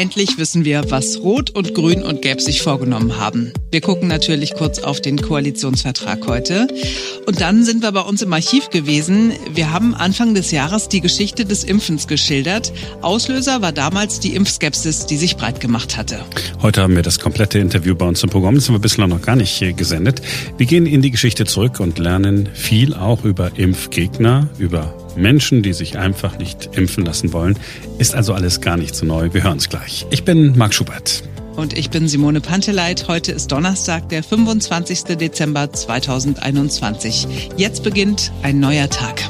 Endlich wissen wir, was Rot und Grün und Gelb sich vorgenommen haben. Wir gucken natürlich kurz auf den Koalitionsvertrag heute. Und dann sind wir bei uns im Archiv gewesen. Wir haben Anfang des Jahres die Geschichte des Impfens geschildert. Auslöser war damals die Impfskepsis, die sich breit gemacht hatte. Heute haben wir das komplette Interview bei uns im Programm. Das haben wir bislang noch gar nicht gesendet. Wir gehen in die Geschichte zurück und lernen viel auch über Impfgegner, über Menschen, die sich einfach nicht impfen lassen wollen. Ist also alles gar nicht so neu. Wir hören es gleich. Ich bin Marc Schubert. Und ich bin Simone Panteleit. Heute ist Donnerstag, der 25. Dezember 2021. Jetzt beginnt ein neuer Tag.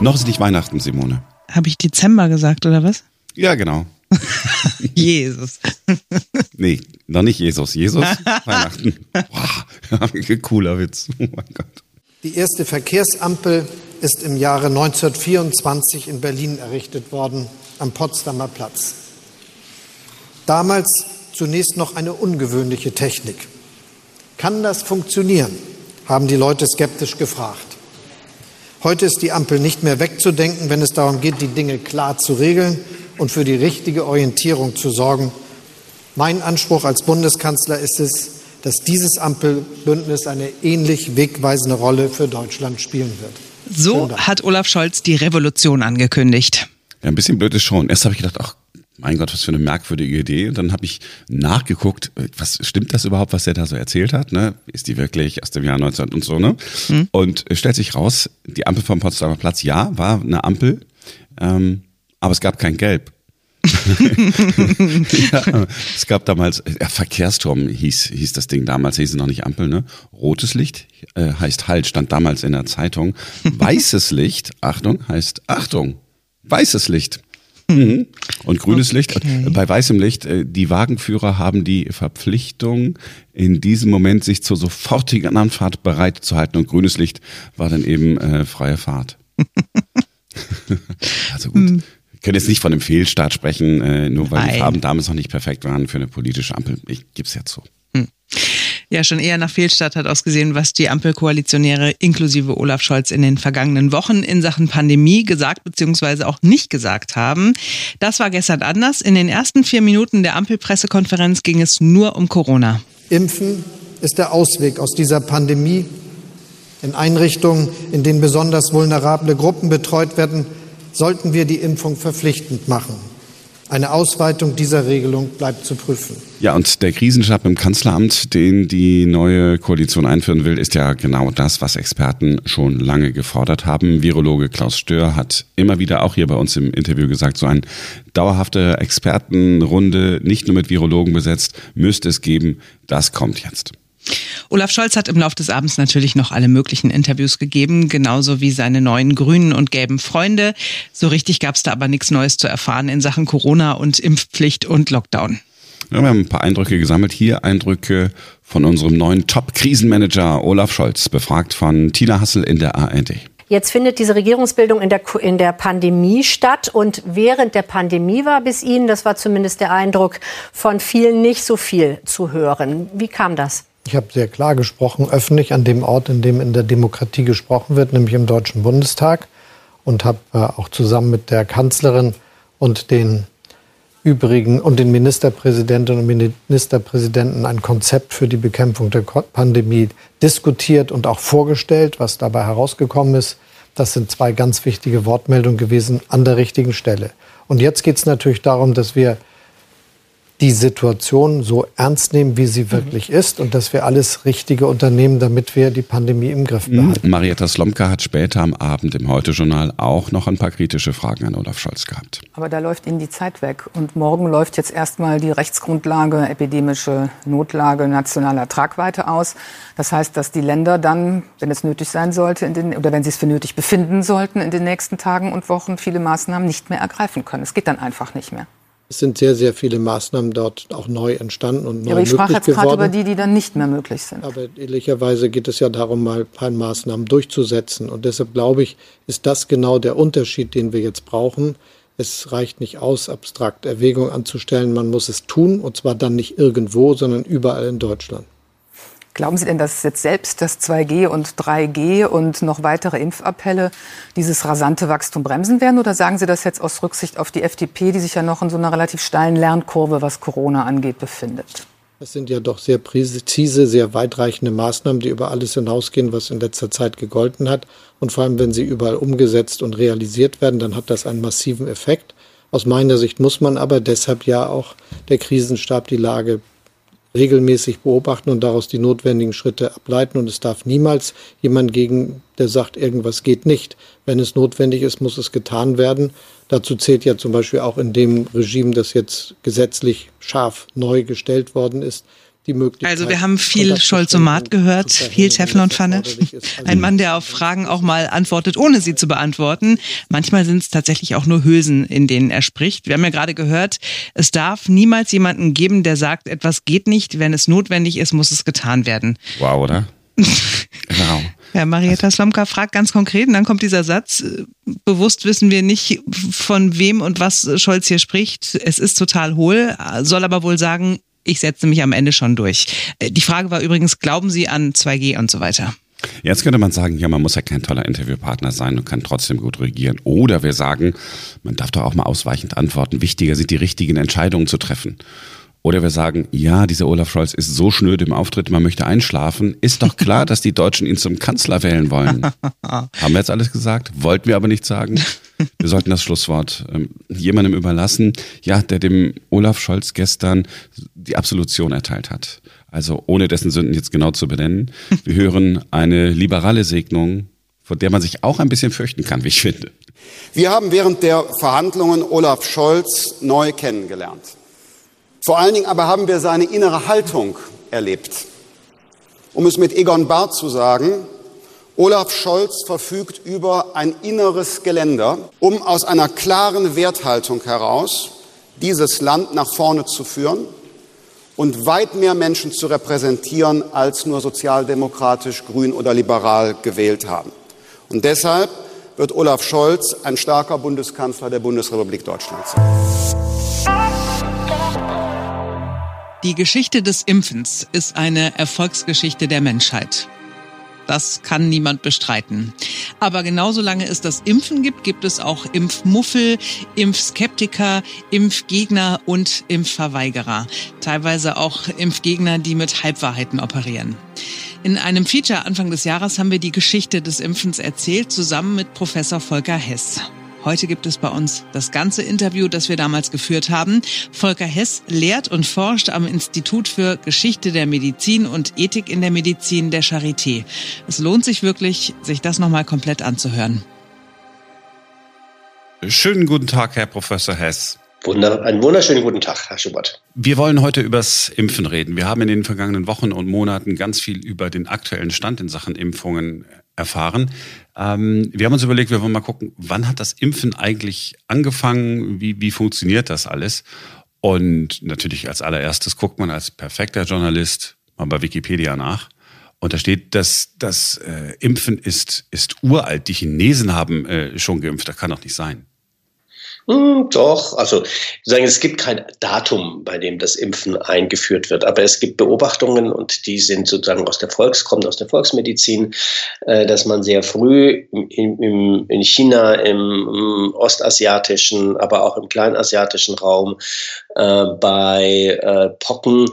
Noch ist nicht Weihnachten, Simone. Habe ich Dezember gesagt, oder was? Ja, genau. Jesus. nee, noch nicht Jesus. Jesus, Weihnachten. Boah, cooler Witz. Oh mein Gott. Die erste Verkehrsampel ist im Jahre 1924 in Berlin errichtet worden, am Potsdamer Platz. Damals zunächst noch eine ungewöhnliche Technik. Kann das funktionieren? haben die Leute skeptisch gefragt. Heute ist die Ampel nicht mehr wegzudenken, wenn es darum geht, die Dinge klar zu regeln und für die richtige Orientierung zu sorgen. Mein Anspruch als Bundeskanzler ist es, dass dieses Ampelbündnis eine ähnlich wegweisende Rolle für Deutschland spielen wird. So hat Olaf Scholz die Revolution angekündigt. Ja, ein bisschen blöd ist schon. Erst habe ich gedacht, ach mein Gott, was für eine merkwürdige Idee. Und dann habe ich nachgeguckt, was stimmt das überhaupt, was er da so erzählt hat? Ne? Ist die wirklich aus dem Jahr 19 und so, ne? Mhm. Und es stellt sich raus, die Ampel vom Potsdamer Platz, ja, war eine Ampel, ähm, aber es gab kein Gelb. Ja, es gab damals, ja, Verkehrsturm hieß, hieß das Ding damals, hieß es noch nicht Ampel, ne? Rotes Licht äh, heißt Halt, stand damals in der Zeitung. Weißes Licht, Achtung, heißt Achtung, weißes Licht. Mhm. Und grünes okay. Licht. Bei weißem Licht, äh, die Wagenführer haben die Verpflichtung, in diesem Moment sich zur sofortigen Anfahrt bereit zu halten. Und grünes Licht war dann eben äh, freie Fahrt. also gut. Können jetzt nicht von einem Fehlstart sprechen, äh, nur weil Nein. die Farben damals noch nicht perfekt waren für eine politische Ampel. Ich gebe es jetzt so. Hm. Ja, schon eher nach Fehlstart hat ausgesehen, was die Ampelkoalitionäre inklusive Olaf Scholz in den vergangenen Wochen in Sachen Pandemie gesagt bzw. auch nicht gesagt haben. Das war gestern anders. In den ersten vier Minuten der Ampelpressekonferenz ging es nur um Corona. Impfen ist der Ausweg aus dieser Pandemie. In Einrichtungen, in denen besonders vulnerable Gruppen betreut werden, sollten wir die Impfung verpflichtend machen. Eine Ausweitung dieser Regelung bleibt zu prüfen. Ja, und der Krisenstab im Kanzleramt, den die neue Koalition einführen will, ist ja genau das, was Experten schon lange gefordert haben. Virologe Klaus Stör hat immer wieder auch hier bei uns im Interview gesagt, so eine dauerhafte Expertenrunde, nicht nur mit Virologen besetzt, müsste es geben. Das kommt jetzt. Olaf Scholz hat im Laufe des Abends natürlich noch alle möglichen Interviews gegeben, genauso wie seine neuen grünen und gelben Freunde. So richtig gab es da aber nichts Neues zu erfahren in Sachen Corona und Impfpflicht und Lockdown. Ja, wir haben ein paar Eindrücke gesammelt. Hier Eindrücke von unserem neuen Top-Krisenmanager Olaf Scholz, befragt von Tina Hassel in der ARD. Jetzt findet diese Regierungsbildung in der, in der Pandemie statt. Und während der Pandemie war bis Ihnen, das war zumindest der Eindruck, von vielen nicht so viel zu hören. Wie kam das? Ich habe sehr klar gesprochen, öffentlich an dem Ort, in dem in der Demokratie gesprochen wird, nämlich im Deutschen Bundestag. Und habe äh, auch zusammen mit der Kanzlerin und den übrigen und den Ministerpräsidentinnen und Ministerpräsidenten ein Konzept für die Bekämpfung der Pandemie diskutiert und auch vorgestellt, was dabei herausgekommen ist. Das sind zwei ganz wichtige Wortmeldungen gewesen an der richtigen Stelle. Und jetzt geht es natürlich darum, dass wir die Situation so ernst nehmen, wie sie wirklich mhm. ist und dass wir alles Richtige unternehmen, damit wir die Pandemie im Griff mhm. behalten. Marietta Slomka hat später am Abend im Heute-Journal auch noch ein paar kritische Fragen an Olaf Scholz gehabt. Aber da läuft Ihnen die Zeit weg. Und morgen läuft jetzt erstmal die Rechtsgrundlage, epidemische Notlage nationaler Tragweite aus. Das heißt, dass die Länder dann, wenn es nötig sein sollte, in den, oder wenn sie es für nötig befinden sollten, in den nächsten Tagen und Wochen viele Maßnahmen nicht mehr ergreifen können. Es geht dann einfach nicht mehr. Es sind sehr, sehr viele Maßnahmen dort auch neu entstanden und neu ja, aber ich sprach jetzt gerade über die, die dann nicht mehr möglich sind. Aber ehrlicherweise geht es ja darum, mal ein paar Maßnahmen durchzusetzen. Und deshalb glaube ich, ist das genau der Unterschied, den wir jetzt brauchen. Es reicht nicht aus, abstrakt Erwägungen anzustellen. Man muss es tun, und zwar dann nicht irgendwo, sondern überall in Deutschland. Glauben Sie denn, dass jetzt selbst das 2G und 3G und noch weitere Impfappelle dieses rasante Wachstum bremsen werden? Oder sagen Sie das jetzt aus Rücksicht auf die FDP, die sich ja noch in so einer relativ steilen Lernkurve, was Corona angeht, befindet? Das sind ja doch sehr präzise, sehr weitreichende Maßnahmen, die über alles hinausgehen, was in letzter Zeit gegolten hat. Und vor allem, wenn sie überall umgesetzt und realisiert werden, dann hat das einen massiven Effekt. Aus meiner Sicht muss man aber deshalb ja auch der Krisenstab die Lage regelmäßig beobachten und daraus die notwendigen Schritte ableiten. Und es darf niemals jemand gegen, der sagt, irgendwas geht nicht. Wenn es notwendig ist, muss es getan werden. Dazu zählt ja zum Beispiel auch in dem Regime, das jetzt gesetzlich scharf neu gestellt worden ist, die Möglichkeit. Also wir haben viel Scholzomat gehört, viel Teflonpfanne. Also Ein Mann, der auf Fragen auch mal antwortet, ohne sie zu beantworten. Manchmal sind es tatsächlich auch nur Hülsen, in denen er spricht. Wir haben ja gerade gehört, es darf niemals jemanden geben, der sagt, etwas geht nicht. Wenn es notwendig ist, muss es getan werden. Wow, oder? genau. Ja, Marietta Slomka fragt ganz konkret und dann kommt dieser Satz. Bewusst wissen wir nicht, von wem und was Scholz hier spricht. Es ist total hohl, soll aber wohl sagen, ich setze mich am Ende schon durch. Äh, die Frage war übrigens, glauben Sie an 2G und so weiter? Jetzt könnte man sagen, ja, man muss ja kein toller Interviewpartner sein und kann trotzdem gut regieren. Oder wir sagen, man darf doch auch mal ausweichend antworten. Wichtiger sind die richtigen Entscheidungen zu treffen. Oder wir sagen, ja, dieser Olaf Scholz ist so schnöd im Auftritt, man möchte einschlafen. Ist doch klar, dass die Deutschen ihn zum Kanzler wählen wollen. Haben wir jetzt alles gesagt? Wollten wir aber nicht sagen. Wir sollten das Schlusswort ähm, jemandem überlassen, ja, der dem Olaf Scholz gestern die Absolution erteilt hat. Also ohne dessen Sünden jetzt genau zu benennen. Wir hören eine liberale Segnung, vor der man sich auch ein bisschen fürchten kann, wie ich finde. Wir haben während der Verhandlungen Olaf Scholz neu kennengelernt. Vor allen Dingen aber haben wir seine innere Haltung erlebt. Um es mit Egon Barth zu sagen, Olaf Scholz verfügt über ein inneres Geländer, um aus einer klaren Werthaltung heraus dieses Land nach vorne zu führen und weit mehr Menschen zu repräsentieren, als nur sozialdemokratisch, grün oder liberal gewählt haben. Und deshalb wird Olaf Scholz ein starker Bundeskanzler der Bundesrepublik Deutschland sein. Die Geschichte des Impfens ist eine Erfolgsgeschichte der Menschheit. Das kann niemand bestreiten. Aber genauso lange es das Impfen gibt, gibt es auch Impfmuffel, Impfskeptiker, Impfgegner und Impfverweigerer. Teilweise auch Impfgegner, die mit Halbwahrheiten operieren. In einem Feature Anfang des Jahres haben wir die Geschichte des Impfens erzählt, zusammen mit Professor Volker Hess. Heute gibt es bei uns das ganze Interview, das wir damals geführt haben. Volker Hess lehrt und forscht am Institut für Geschichte der Medizin und Ethik in der Medizin der Charité. Es lohnt sich wirklich, sich das nochmal komplett anzuhören. Schönen guten Tag, Herr Professor Hess. Wunder, einen wunderschönen guten Tag, Herr Schubert. Wir wollen heute übers Impfen reden. Wir haben in den vergangenen Wochen und Monaten ganz viel über den aktuellen Stand in Sachen Impfungen erfahren. Ähm, wir haben uns überlegt, wir wollen mal gucken, wann hat das Impfen eigentlich angefangen? Wie, wie funktioniert das alles? Und natürlich als allererstes guckt man als perfekter Journalist mal bei Wikipedia nach. Und da steht, dass das äh, Impfen ist, ist uralt. Die Chinesen haben äh, schon geimpft. Das kann doch nicht sein. Hm, doch, also sagen, es gibt kein Datum, bei dem das Impfen eingeführt wird, aber es gibt Beobachtungen und die sind sozusagen aus der Volks, kommt aus der Volksmedizin, äh, dass man sehr früh im, im, in China, im, im, ostasiatischen, aber auch im kleinasiatischen Raum äh, bei äh, Pocken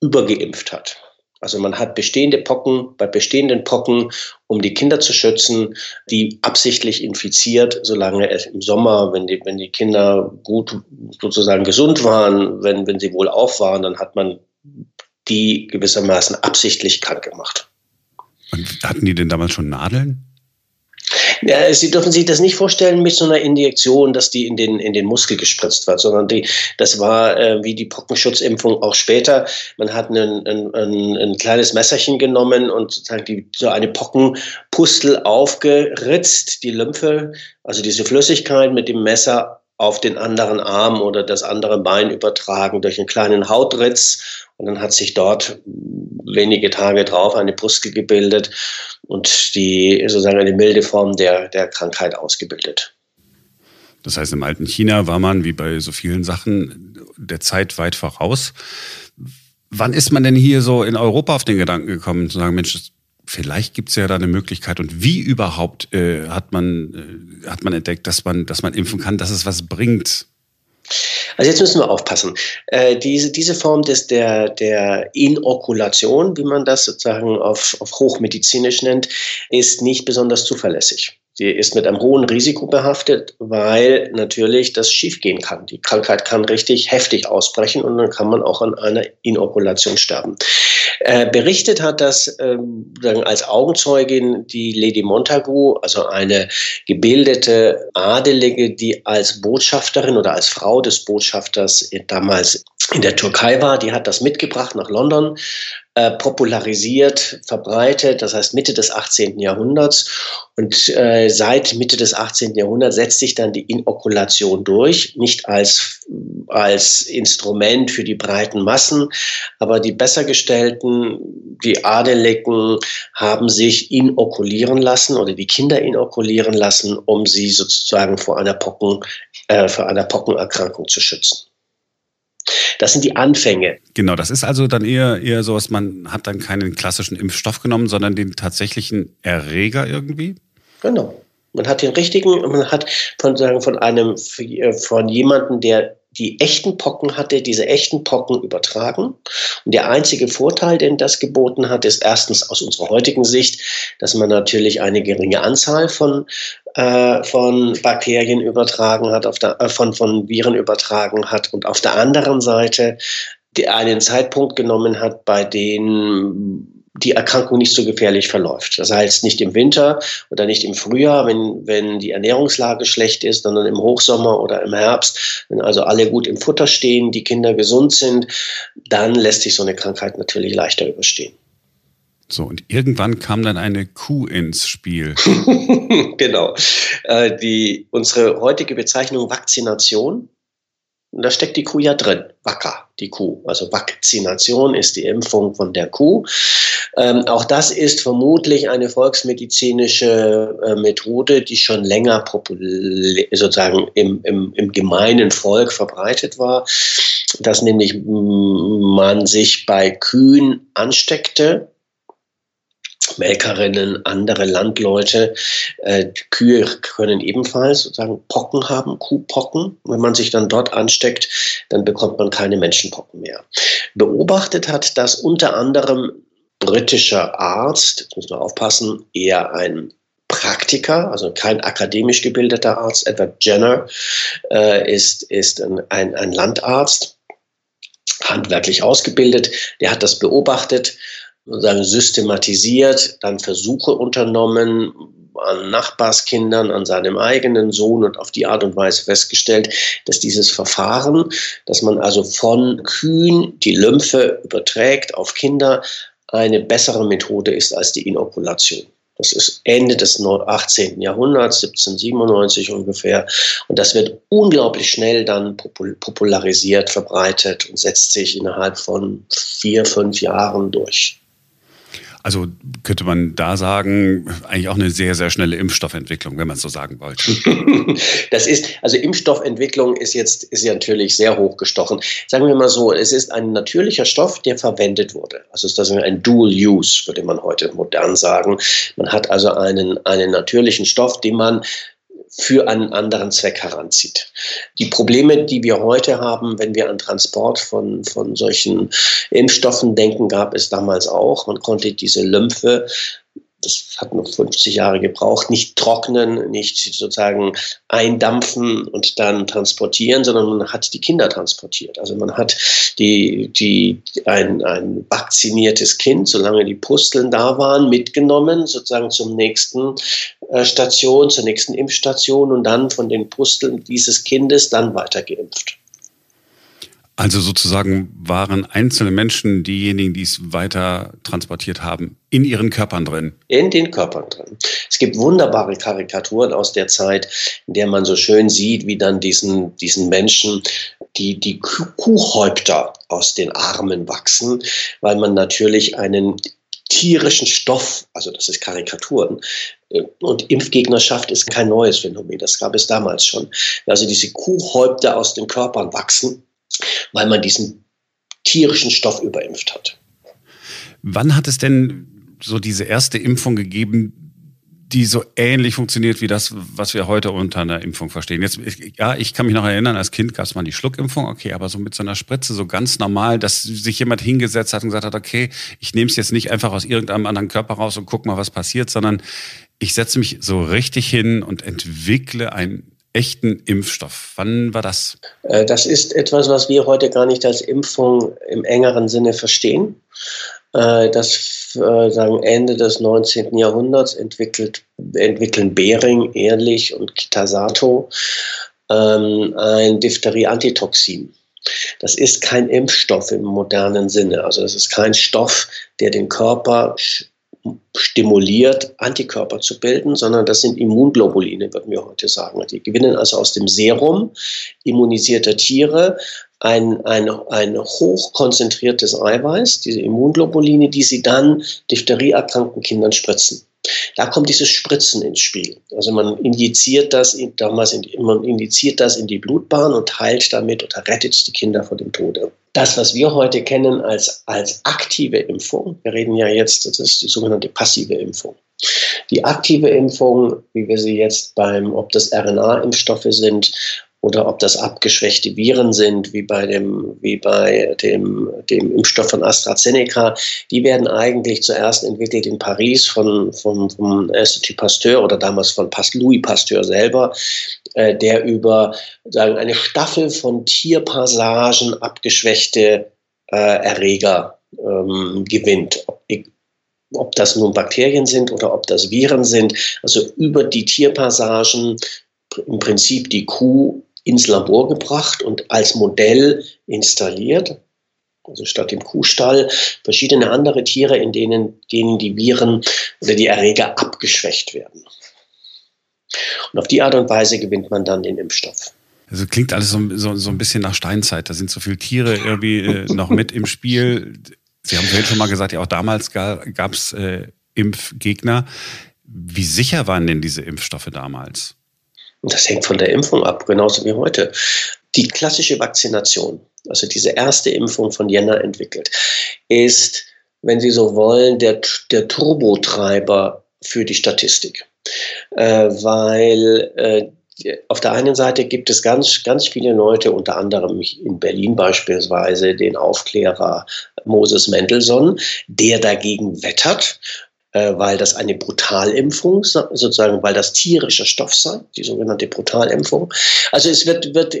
übergeimpft hat. Also man hat bestehende Pocken, bei bestehenden Pocken, um die Kinder zu schützen, die absichtlich infiziert, solange es im Sommer, wenn die, wenn die Kinder gut sozusagen gesund waren, wenn, wenn sie wohl auf waren, dann hat man die gewissermaßen absichtlich krank gemacht. Und hatten die denn damals schon Nadeln? Ja, Sie dürfen sich das nicht vorstellen mit so einer Injektion, dass die in den, in den Muskel gespritzt wird, sondern die, das war äh, wie die Pockenschutzimpfung auch später. Man hat ein, ein, ein, ein kleines Messerchen genommen und sozusagen die, so eine Pockenpustel aufgeritzt, die Lymphe, also diese Flüssigkeit mit dem Messer auf den anderen Arm oder das andere Bein übertragen durch einen kleinen Hautritz. Und dann hat sich dort wenige Tage drauf eine Pustel gebildet und die sozusagen eine milde Form der, der Krankheit ausgebildet. Das heißt, im alten China war man, wie bei so vielen Sachen, der Zeit weit voraus. Wann ist man denn hier so in Europa auf den Gedanken gekommen, zu sagen, Mensch, vielleicht gibt es ja da eine Möglichkeit und wie überhaupt äh, hat man äh, hat man entdeckt, dass man dass man impfen kann, dass es was bringt? Also jetzt müssen wir aufpassen. Äh, diese, diese Form des, der, der Inokulation, wie man das sozusagen auf, auf hochmedizinisch nennt, ist nicht besonders zuverlässig. Sie ist mit einem hohen Risiko behaftet, weil natürlich das schiefgehen kann. Die Krankheit kann richtig heftig ausbrechen und dann kann man auch an einer Inokulation sterben. Äh, berichtet hat das ähm, als Augenzeugin die Lady Montagu, also eine gebildete Adelige, die als Botschafterin oder als Frau des Botschafters damals in der Türkei war. Die hat das mitgebracht nach London, äh, popularisiert, verbreitet, das heißt Mitte des 18. Jahrhunderts. Und äh, seit Mitte des 18. Jahrhunderts setzt sich dann die Inokulation durch, nicht als, als Instrument für die breiten Massen, aber die Bessergestellten, die Adeligen haben sich inokulieren lassen oder die Kinder inokulieren lassen, um sie sozusagen vor einer Pocken, äh, vor einer Pockenerkrankung zu schützen. Das sind die Anfänge. Genau, das ist also dann eher, eher so, dass man hat dann keinen klassischen Impfstoff genommen, sondern den tatsächlichen Erreger irgendwie? Genau. Man hat den richtigen, man hat von, sagen, von einem, von jemandem, der die echten Pocken hatte, diese echten Pocken übertragen. Und der einzige Vorteil, den das geboten hat, ist erstens aus unserer heutigen Sicht, dass man natürlich eine geringe Anzahl von, äh, von Bakterien übertragen hat, auf der, äh, von, von Viren übertragen hat und auf der anderen Seite einen Zeitpunkt genommen hat, bei dem die Erkrankung nicht so gefährlich verläuft. Das heißt nicht im Winter oder nicht im Frühjahr, wenn, wenn die Ernährungslage schlecht ist, sondern im Hochsommer oder im Herbst, wenn also alle gut im Futter stehen, die Kinder gesund sind, dann lässt sich so eine Krankheit natürlich leichter überstehen. So, und irgendwann kam dann eine Kuh ins Spiel. genau. Äh, die, unsere heutige Bezeichnung Vakzination und da steckt die Kuh ja drin. Wacker, die Kuh. Also Vakzination ist die Impfung von der Kuh. Ähm, auch das ist vermutlich eine volksmedizinische äh, Methode, die schon länger sozusagen im, im, im gemeinen Volk verbreitet war, dass nämlich man sich bei Kühen ansteckte Melkerinnen, andere Landleute. Äh, Kühe können ebenfalls sozusagen Pocken haben, Kuhpocken. Wenn man sich dann dort ansteckt, dann bekommt man keine Menschenpocken mehr. Beobachtet hat das unter anderem britischer Arzt, jetzt muss man aufpassen, eher ein Praktiker, also kein akademisch gebildeter Arzt. Edward Jenner äh, ist, ist ein, ein, ein Landarzt, handwerklich ausgebildet. Der hat das beobachtet sozusagen systematisiert, dann Versuche unternommen an Nachbarskindern, an seinem eigenen Sohn und auf die Art und Weise festgestellt, dass dieses Verfahren, dass man also von Kühen die Lymphe überträgt auf Kinder, eine bessere Methode ist als die Inokulation. Das ist Ende des 18. Jahrhunderts, 1797 ungefähr. Und das wird unglaublich schnell dann popularisiert, verbreitet und setzt sich innerhalb von vier, fünf Jahren durch. Also könnte man da sagen, eigentlich auch eine sehr, sehr schnelle Impfstoffentwicklung, wenn man es so sagen wollte. das ist, also Impfstoffentwicklung ist jetzt, ist ja natürlich sehr hochgestochen. Sagen wir mal so, es ist ein natürlicher Stoff, der verwendet wurde. Also ist das ein Dual Use, würde man heute modern sagen. Man hat also einen, einen natürlichen Stoff, den man für einen anderen Zweck heranzieht. Die Probleme, die wir heute haben, wenn wir an Transport von, von solchen Impfstoffen denken, gab es damals auch. Man konnte diese Lymphe das hat noch 50 Jahre gebraucht, nicht trocknen, nicht sozusagen eindampfen und dann transportieren, sondern man hat die Kinder transportiert. Also man hat die, die, ein, ein vakziniertes Kind, solange die Pusteln da waren, mitgenommen, sozusagen zum nächsten äh, Station, zur nächsten Impfstation und dann von den Pusteln dieses Kindes dann weiter geimpft. Also sozusagen waren einzelne Menschen diejenigen, die es weiter transportiert haben, in ihren Körpern drin. In den Körpern drin. Es gibt wunderbare Karikaturen aus der Zeit, in der man so schön sieht, wie dann diesen, diesen Menschen die, die Kuhhäupter aus den Armen wachsen, weil man natürlich einen tierischen Stoff, also das ist Karikaturen, äh, und Impfgegnerschaft ist kein neues Phänomen, das gab es damals schon. Also diese Kuhhäupter aus den Körpern wachsen weil man diesen tierischen Stoff überimpft hat. Wann hat es denn so diese erste Impfung gegeben, die so ähnlich funktioniert wie das, was wir heute unter einer Impfung verstehen. Jetzt, ja, ich kann mich noch erinnern, als Kind gab es mal die Schluckimpfung, okay, aber so mit so einer Spritze, so ganz normal, dass sich jemand hingesetzt hat und gesagt hat, okay, ich nehme es jetzt nicht einfach aus irgendeinem anderen Körper raus und guck mal, was passiert, sondern ich setze mich so richtig hin und entwickle einen echten Impfstoff. Wann war das? Äh, das ist etwas, was wir heute gar nicht als Impfung im engeren Sinne verstehen. Äh, das äh, sagen Ende des 19. Jahrhunderts entwickelt, entwickeln Behring, Ehrlich und Kitasato ähm, ein Diphtherie-Antitoxin. Das ist kein Impfstoff im modernen Sinne. Also es ist kein Stoff, der den Körper stimuliert, Antikörper zu bilden, sondern das sind Immunglobuline, würden wir heute sagen. Die gewinnen also aus dem Serum immunisierter Tiere ein, ein, ein hochkonzentriertes Eiweiß, diese Immunglobuline, die sie dann diphtherieerkrankten Kindern spritzen. Da kommt dieses Spritzen ins Spiel. Also man injiziert das, in, damals in, man injiziert das in die Blutbahn und heilt damit oder rettet die Kinder vor dem Tode. Das, was wir heute kennen als, als aktive Impfung, wir reden ja jetzt, das ist die sogenannte passive Impfung. Die aktive Impfung, wie wir sie jetzt beim, ob das RNA-Impfstoffe sind oder ob das abgeschwächte Viren sind, wie bei dem, wie bei dem, dem Impfstoff von AstraZeneca, die werden eigentlich zuerst entwickelt in Paris von, von, vom Institut Pasteur oder damals von Louis Pasteur selber, äh, der über sagen, eine Staffel von Tierpassagen abgeschwächte äh, Erreger ähm, gewinnt. Ob, ob das nun Bakterien sind oder ob das Viren sind, also über die Tierpassagen im Prinzip die Kuh ins Labor gebracht und als Modell installiert. Also statt dem Kuhstall verschiedene andere Tiere, in denen, denen die Viren oder die Erreger abgeschwächt werden. Und auf die Art und Weise gewinnt man dann den Impfstoff. Also klingt alles so, so, so ein bisschen nach Steinzeit. Da sind so viele Tiere irgendwie äh, noch mit im Spiel. Sie haben vorhin schon mal gesagt, ja auch damals gab es äh, Impfgegner. Wie sicher waren denn diese Impfstoffe damals? Und das hängt von der Impfung ab, genauso wie heute. Die klassische Vakzination, also diese erste Impfung von Jänner entwickelt, ist, wenn Sie so wollen, der, der Turbotreiber für die Statistik. Äh, weil äh, auf der einen Seite gibt es ganz, ganz viele Leute, unter anderem in Berlin beispielsweise den Aufklärer Moses Mendelssohn, der dagegen wettert weil das eine Brutalimpfung, sozusagen, weil das tierischer Stoff sei, die sogenannte Brutalimpfung. Also es wird, wird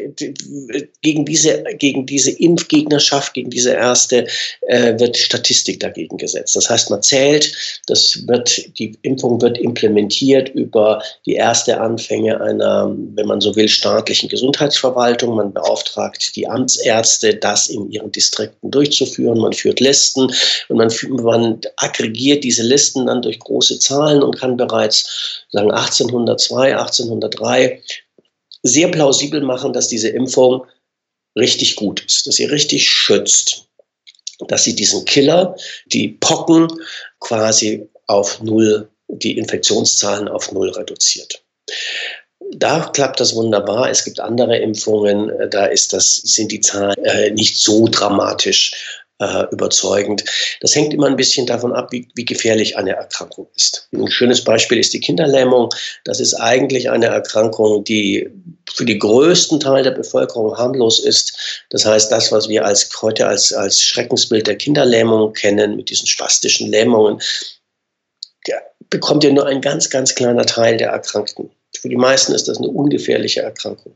gegen diese, gegen diese Impfgegnerschaft, gegen diese erste, äh, wird Statistik dagegen gesetzt. Das heißt, man zählt, das wird, die Impfung wird implementiert über die erste Anfänge einer, wenn man so will, staatlichen Gesundheitsverwaltung. Man beauftragt die Amtsärzte, das in ihren Distrikten durchzuführen. Man führt Listen und man, man aggregiert diese Listen dann durch große Zahlen und kann bereits sagen 1802, 1803 sehr plausibel machen, dass diese Impfung richtig gut ist, dass sie richtig schützt, dass sie diesen Killer, die Pocken quasi auf Null, die Infektionszahlen auf Null reduziert. Da klappt das wunderbar. Es gibt andere Impfungen, äh, da ist das, sind die Zahlen äh, nicht so dramatisch äh, überzeugend. Das hängt immer ein bisschen davon ab, wie, wie gefährlich eine Erkrankung ist. Ein schönes Beispiel ist die Kinderlähmung. Das ist eigentlich eine Erkrankung, die für den größten Teil der Bevölkerung harmlos ist. Das heißt, das, was wir als, heute als, als Schreckensbild der Kinderlähmung kennen, mit diesen spastischen Lähmungen, bekommt ja nur ein ganz, ganz kleiner Teil der Erkrankten. Für die meisten ist das eine ungefährliche Erkrankung.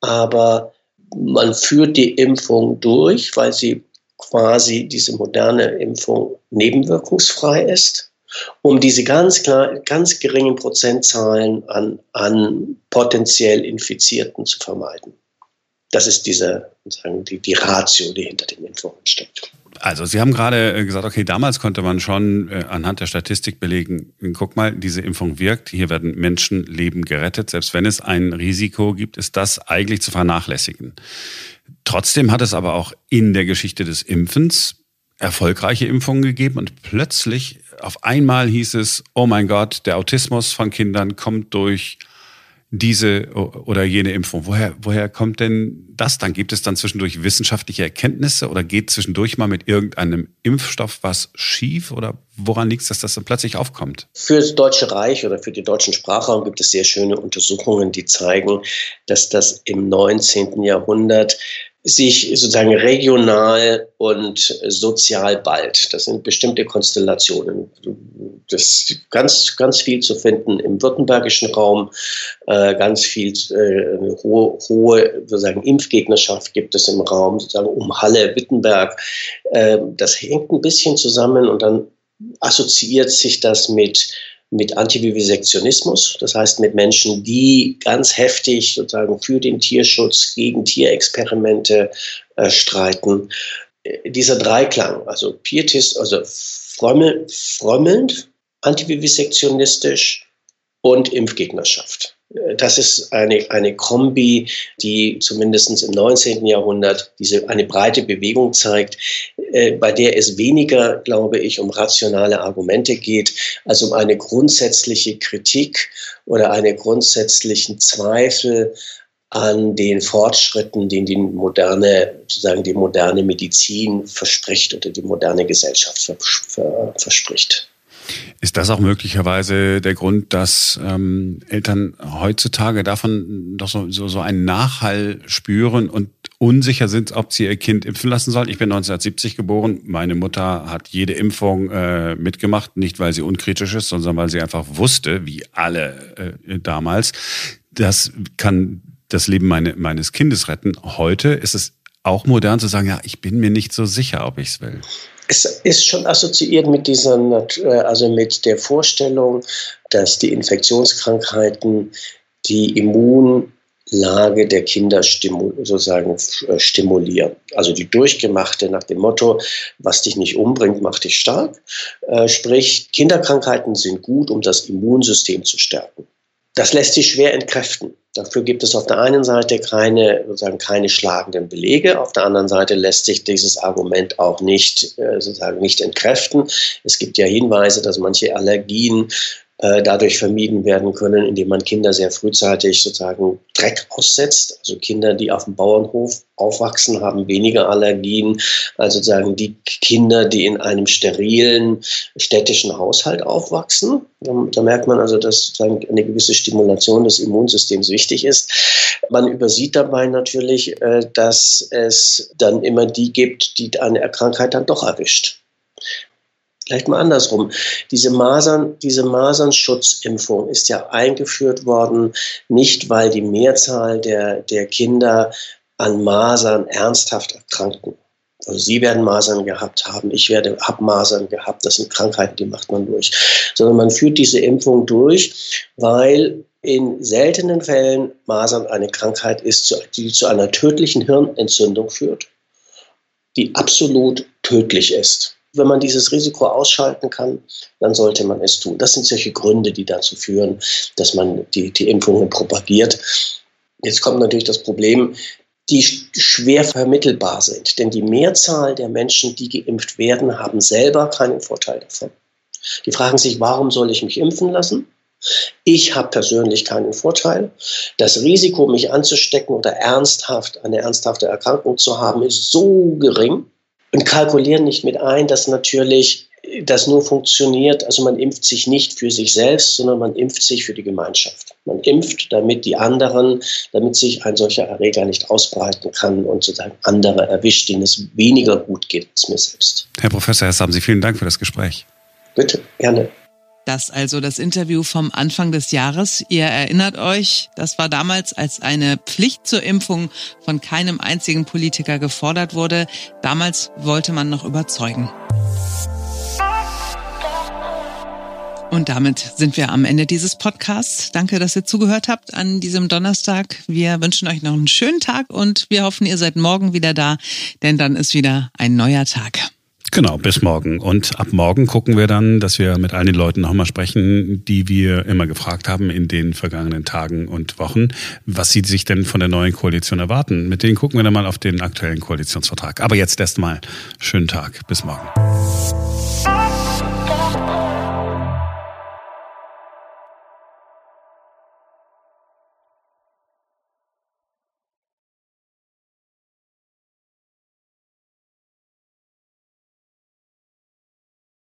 Aber man führt die Impfung durch, weil sie quasi diese moderne Impfung nebenwirkungsfrei ist, um diese ganz, klar, ganz geringen Prozentzahlen an, an potenziell Infizierten zu vermeiden. Das ist diese, sagen, die, die Ratio, die hinter den Impfungen steckt. Also Sie haben gerade äh, gesagt, okay, damals konnte man schon äh, anhand der Statistik belegen, guck mal, diese Impfung wirkt, hier werden Menschenleben gerettet. Selbst wenn es ein Risiko gibt, ist das eigentlich zu vernachlässigen. Trotzdem hat es aber auch in der Geschichte des Impfens erfolgreiche Impfungen gegeben und plötzlich auf einmal hieß es, oh mein Gott, der Autismus von Kindern kommt durch diese oder jene Impfung. Woher, woher kommt denn das dann? Gibt es dann zwischendurch wissenschaftliche Erkenntnisse oder geht zwischendurch mal mit irgendeinem Impfstoff was schief oder woran liegt es, dass das dann plötzlich aufkommt? Für das Deutsche Reich oder für den deutschen Sprachraum gibt es sehr schöne Untersuchungen, die zeigen, dass das im 19. Jahrhundert sich sozusagen regional und sozial bald. Das sind bestimmte Konstellationen. Das ist ganz, ganz viel zu finden im württembergischen Raum, äh, ganz viel äh, hohe, hohe sozusagen Impfgegnerschaft gibt es im Raum sozusagen um Halle, Wittenberg. Äh, das hängt ein bisschen zusammen und dann assoziiert sich das mit mit Antivivisektionismus, das heißt mit Menschen, die ganz heftig sozusagen für den Tierschutz gegen Tierexperimente äh, streiten. Äh, dieser Dreiklang, also Pietist, also frömmel, frömmelnd, antivivisektionistisch und Impfgegnerschaft. Das ist eine, eine Kombi, die zumindest im 19. Jahrhundert diese, eine breite Bewegung zeigt, äh, bei der es weniger, glaube ich, um rationale Argumente geht, als um eine grundsätzliche Kritik oder einen grundsätzlichen Zweifel an den Fortschritten, den die moderne, sozusagen die moderne Medizin verspricht oder die moderne Gesellschaft verspricht. Ist das auch möglicherweise der Grund, dass ähm, Eltern heutzutage davon doch so, so, so einen Nachhall spüren und unsicher sind, ob sie ihr Kind impfen lassen sollen? Ich bin 1970 geboren. Meine Mutter hat jede Impfung äh, mitgemacht, nicht weil sie unkritisch ist, sondern weil sie einfach wusste, wie alle äh, damals, das kann das Leben meine, meines Kindes retten. Heute ist es auch modern zu sagen, ja, ich bin mir nicht so sicher, ob ich es will es ist schon assoziiert mit dieser, äh, also mit der Vorstellung, dass die Infektionskrankheiten die Immunlage der Kinder stimu sozusagen äh, stimulieren. Also die durchgemachte nach dem Motto, was dich nicht umbringt, macht dich stark. Äh, sprich, Kinderkrankheiten sind gut, um das Immunsystem zu stärken. Das lässt sich schwer entkräften. Dafür gibt es auf der einen Seite keine, sozusagen keine schlagenden Belege, auf der anderen Seite lässt sich dieses Argument auch nicht, äh, sozusagen nicht entkräften. Es gibt ja Hinweise, dass manche Allergien äh, dadurch vermieden werden können, indem man Kinder sehr frühzeitig sozusagen Dreck aussetzt. Also Kinder, die auf dem Bauernhof aufwachsen, haben weniger Allergien als sozusagen die Kinder, die in einem sterilen städtischen Haushalt aufwachsen. Da merkt man also, dass sozusagen eine gewisse Stimulation des Immunsystems wichtig ist. Man übersieht dabei natürlich, äh, dass es dann immer die gibt, die eine Krankheit dann doch erwischt. Vielleicht mal andersrum. Diese Masern, diese Masernschutzimpfung ist ja eingeführt worden, nicht weil die Mehrzahl der, der Kinder an Masern ernsthaft erkranken. Also Sie werden Masern gehabt haben, ich werde hab Masern gehabt. Das sind Krankheiten, die macht man durch. Sondern man führt diese Impfung durch, weil in seltenen Fällen Masern eine Krankheit ist, die zu einer tödlichen Hirnentzündung führt, die absolut tödlich ist. Wenn man dieses Risiko ausschalten kann, dann sollte man es tun. Das sind solche Gründe, die dazu führen, dass man die, die Impfungen propagiert. Jetzt kommt natürlich das Problem, die schwer vermittelbar sind. Denn die Mehrzahl der Menschen, die geimpft werden, haben selber keinen Vorteil davon. Die fragen sich, warum soll ich mich impfen lassen? Ich habe persönlich keinen Vorteil. Das Risiko, mich anzustecken oder ernsthaft eine ernsthafte Erkrankung zu haben, ist so gering, und kalkulieren nicht mit ein, dass natürlich das nur funktioniert, also man impft sich nicht für sich selbst, sondern man impft sich für die Gemeinschaft. Man impft, damit die anderen, damit sich ein solcher Erreger nicht ausbreiten kann und sozusagen andere erwischt, denen es weniger gut geht als mir selbst. Herr Professor Hess, haben Sie vielen Dank für das Gespräch. Bitte, gerne. Das also das Interview vom Anfang des Jahres. Ihr erinnert euch, das war damals, als eine Pflicht zur Impfung von keinem einzigen Politiker gefordert wurde. Damals wollte man noch überzeugen. Und damit sind wir am Ende dieses Podcasts. Danke, dass ihr zugehört habt an diesem Donnerstag. Wir wünschen euch noch einen schönen Tag und wir hoffen, ihr seid morgen wieder da, denn dann ist wieder ein neuer Tag. Genau, bis morgen. Und ab morgen gucken wir dann, dass wir mit all den Leuten nochmal sprechen, die wir immer gefragt haben in den vergangenen Tagen und Wochen, was sie sich denn von der neuen Koalition erwarten. Mit denen gucken wir dann mal auf den aktuellen Koalitionsvertrag. Aber jetzt erstmal schönen Tag. Bis morgen.